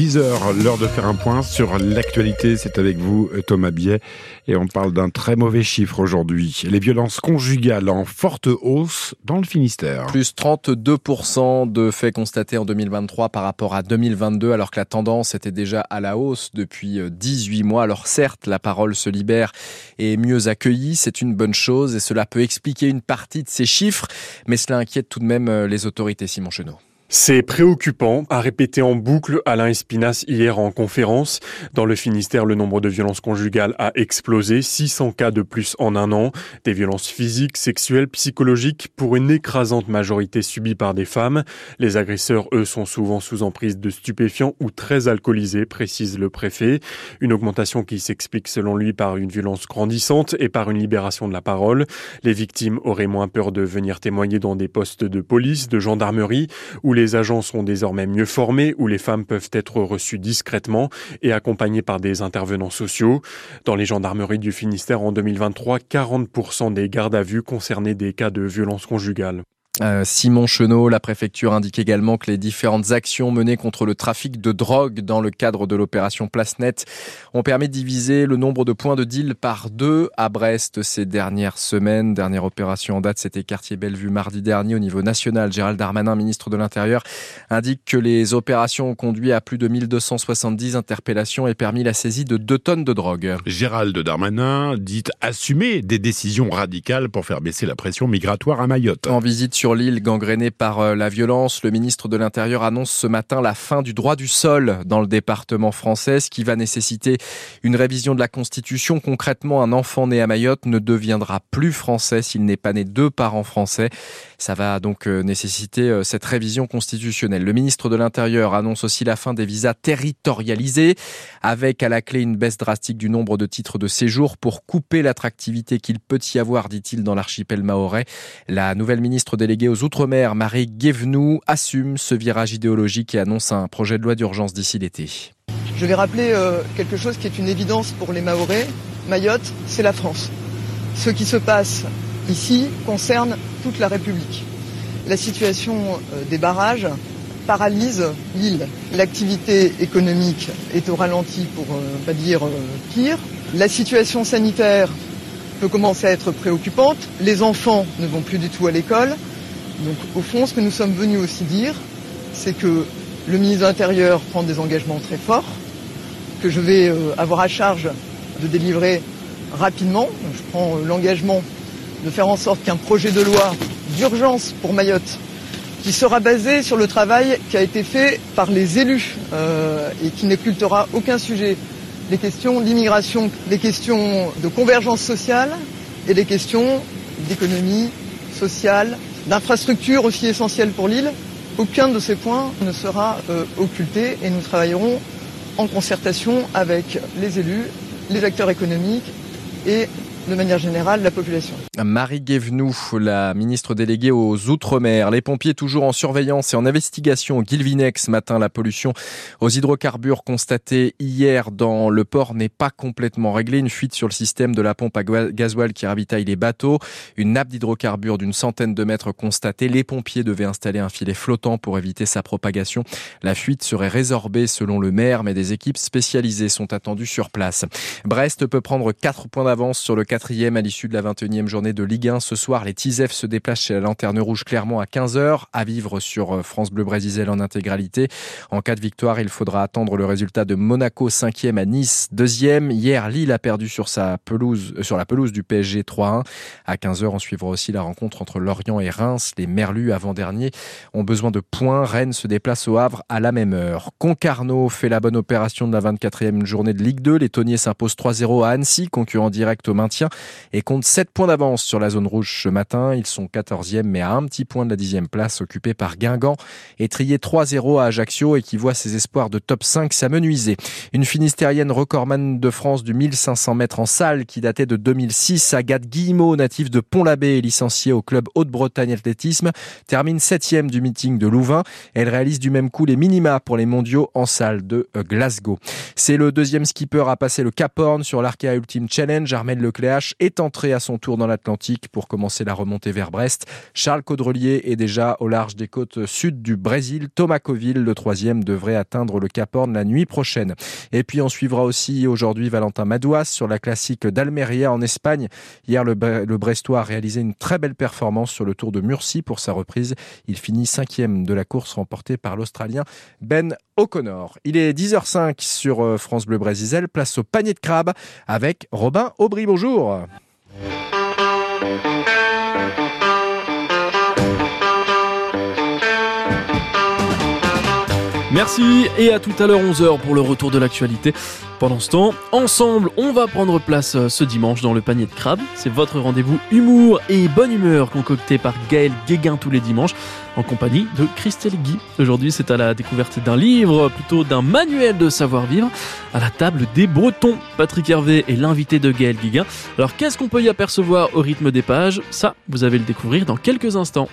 10h, l'heure de faire un point sur l'actualité. C'est avec vous, Thomas Biet. Et on parle d'un très mauvais chiffre aujourd'hui. Les violences conjugales en forte hausse dans le Finistère. Plus 32% de faits constatés en 2023 par rapport à 2022, alors que la tendance était déjà à la hausse depuis 18 mois. Alors certes, la parole se libère et est mieux accueillie. C'est une bonne chose et cela peut expliquer une partie de ces chiffres. Mais cela inquiète tout de même les autorités, Simon Chenot. C'est préoccupant, a répété en boucle Alain Espinas hier en conférence. Dans le Finistère, le nombre de violences conjugales a explosé, 600 cas de plus en un an. Des violences physiques, sexuelles, psychologiques, pour une écrasante majorité subies par des femmes. Les agresseurs, eux, sont souvent sous emprise de stupéfiants ou très alcoolisés, précise le préfet. Une augmentation qui s'explique selon lui par une violence grandissante et par une libération de la parole. Les victimes auraient moins peur de venir témoigner dans des postes de police, de gendarmerie agents sont désormais mieux formés, où les femmes peuvent être reçues discrètement et accompagnées par des intervenants sociaux. Dans les gendarmeries du Finistère en 2023, 40% des gardes à vue concernaient des cas de violence conjugale. Euh, Simon Chenot, la préfecture indique également que les différentes actions menées contre le trafic de drogue dans le cadre de l'opération Place Net ont permis de diviser le nombre de points de deal par deux à Brest ces dernières semaines. Dernière opération en date, c'était quartier Bellevue mardi dernier au niveau national. Gérald Darmanin, ministre de l'Intérieur, indique que les opérations ont conduit à plus de 1270 interpellations et permis la saisie de deux tonnes de drogue. Gérald Darmanin dit assumer des décisions radicales pour faire baisser la pression migratoire à Mayotte. En visite sur l'île gangrénée par euh, la violence, le ministre de l'Intérieur annonce ce matin la fin du droit du sol dans le département français, ce qui va nécessiter une révision de la Constitution. Concrètement, un enfant né à Mayotte ne deviendra plus français s'il n'est pas né deux parents français. Ça va donc euh, nécessiter euh, cette révision constitutionnelle. Le ministre de l'Intérieur annonce aussi la fin des visas territorialisés, avec à la clé une baisse drastique du nombre de titres de séjour pour couper l'attractivité qu'il peut y avoir, dit-il, dans l'archipel maorais. La nouvelle ministre déléguée aux Outre-mer, Marie Guévenoux, assume ce virage idéologique et annonce un projet de loi d'urgence d'ici l'été. Je vais rappeler euh, quelque chose qui est une évidence pour les Mahorais. Mayotte, c'est la France. Ce qui se passe ici concerne toute la République. La situation euh, des barrages paralyse l'île. L'activité économique est au ralenti pour ne pas dire euh, pire. La situation sanitaire peut commencer à être préoccupante. Les enfants ne vont plus du tout à l'école. Donc au fond, ce que nous sommes venus aussi dire, c'est que le ministre de l'Intérieur prend des engagements très forts, que je vais euh, avoir à charge de délivrer rapidement. Je prends euh, l'engagement de faire en sorte qu'un projet de loi d'urgence pour Mayotte, qui sera basé sur le travail qui a été fait par les élus euh, et qui n'écultera aucun sujet, les questions d'immigration, les questions de convergence sociale et les questions d'économie sociale, d'infrastructures aussi essentielles pour l'île, aucun de ces points ne sera euh, occulté et nous travaillerons en concertation avec les élus, les acteurs économiques et de manière générale la population. Marie Guévenoux, la ministre déléguée aux Outre-mer. Les pompiers toujours en surveillance et en investigation Guilvinec ce matin. La pollution aux hydrocarbures constatée hier dans le port n'est pas complètement réglée. Une fuite sur le système de la pompe à gasoil qui ravitaille les bateaux. Une nappe d'hydrocarbures d'une centaine de mètres constatée. Les pompiers devaient installer un filet flottant pour éviter sa propagation. La fuite serait résorbée selon le maire, mais des équipes spécialisées sont attendues sur place. Brest peut prendre 4 points d'avance sur le quatrième à l'issue de la 21e journée de Ligue 1. Ce soir, les Tisef se déplacent chez la Lanterne Rouge clairement à 15h, à vivre sur euh, France Bleu Brésil en intégralité. En cas de victoire, il faudra attendre le résultat de Monaco 5e à Nice 2e. Hier, Lille a perdu sur sa pelouse, euh, sur la pelouse du PSG 3-1. À 15h, on suivra aussi la rencontre entre Lorient et Reims. Les Merlus avant-derniers ont besoin de points. Rennes se déplace au Havre à la même heure. Concarneau fait la bonne opération de la 24e journée de Ligue 2. Les Tonniers s'imposent 3-0 à Annecy, concurrent direct au maintien et compte 7 points d'avance sur la zone rouge ce matin. Ils sont 14e mais à un petit point de la 10e place occupée par Guingamp et trié 3-0 à Ajaccio et qui voit ses espoirs de top 5 s'amenuiser. Une finistérienne recordman de France du 1500 mètres en salle qui datait de 2006, Agathe Guillemot, native de Pont-l'Abbé et licenciée au club Haute-Bretagne Athlétisme, termine 7e du meeting de Louvain. Elle réalise du même coup les minima pour les mondiaux en salle de Glasgow. C'est le deuxième skipper à passer le Cap Horn sur l'Arkea Ultimate Challenge. Armel Leclerc Est entré à son tour dans l'Atlantique pour commencer la remontée vers Brest. Charles Caudrelier est déjà au large des côtes sud du Brésil. Thomas Coville, le troisième, devrait atteindre le Cap Horn la nuit prochaine. Et puis on suivra aussi aujourd'hui Valentin Madouas sur la classique d'Almeria en Espagne. Hier, le, Brestois a réalisé une très belle performance sur le Tour de Murcie pour sa reprise. Il finit cinquième de la course remportée par l'Australien Ben O'Connor. Il est 10h05 sur euh, France Bleu Brésil. Place au panier de crabe avec Robin Aubry. Bonjour. ó. Merci et à tout à l'heure 11h pour le retour de l'actualité. Pendant ce temps, ensemble, on va prendre place euh, ce dimanche dans le panier de crabe. C'est votre rendez-vous humour et bonne humeur concocté par Gaël Guéguin tous les dimanches en compagnie de Christelle Guy. Aujourd'hui, c'est à la découverte d'un livre, plutôt d'un manuel de savoir-vivre, à la table des Bretons. Patrick Hervé est l'invité de Gaël Guéguin. Alors, qu'est-ce qu'on peut y apercevoir au rythme des pages? Ça, vous allez le découvrir dans quelques instants.